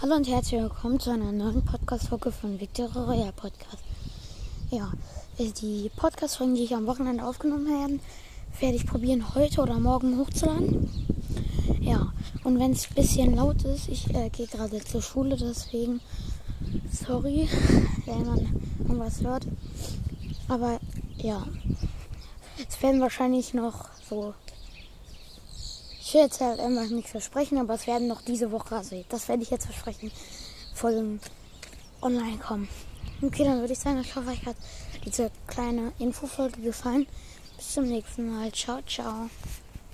Hallo und herzlich willkommen zu einer neuen Podcast-Folge von Victoria Podcast. Ja, äh, die Podcast-Folgen, die ich am Wochenende aufgenommen habe, werde ich probieren, heute oder morgen hochzuladen. Ja, und wenn es ein bisschen laut ist, ich äh, gehe gerade zur Schule, deswegen sorry, wenn man irgendwas hört. Aber ja, es werden wahrscheinlich noch so ich will jetzt halt immer nicht versprechen, aber es werden noch diese Woche, also das werde ich jetzt versprechen, Folgen online kommen. Okay, dann würde ich sagen, ich hoffe, euch hat diese kleine Infofolge gefallen. Bis zum nächsten Mal. Ciao, ciao.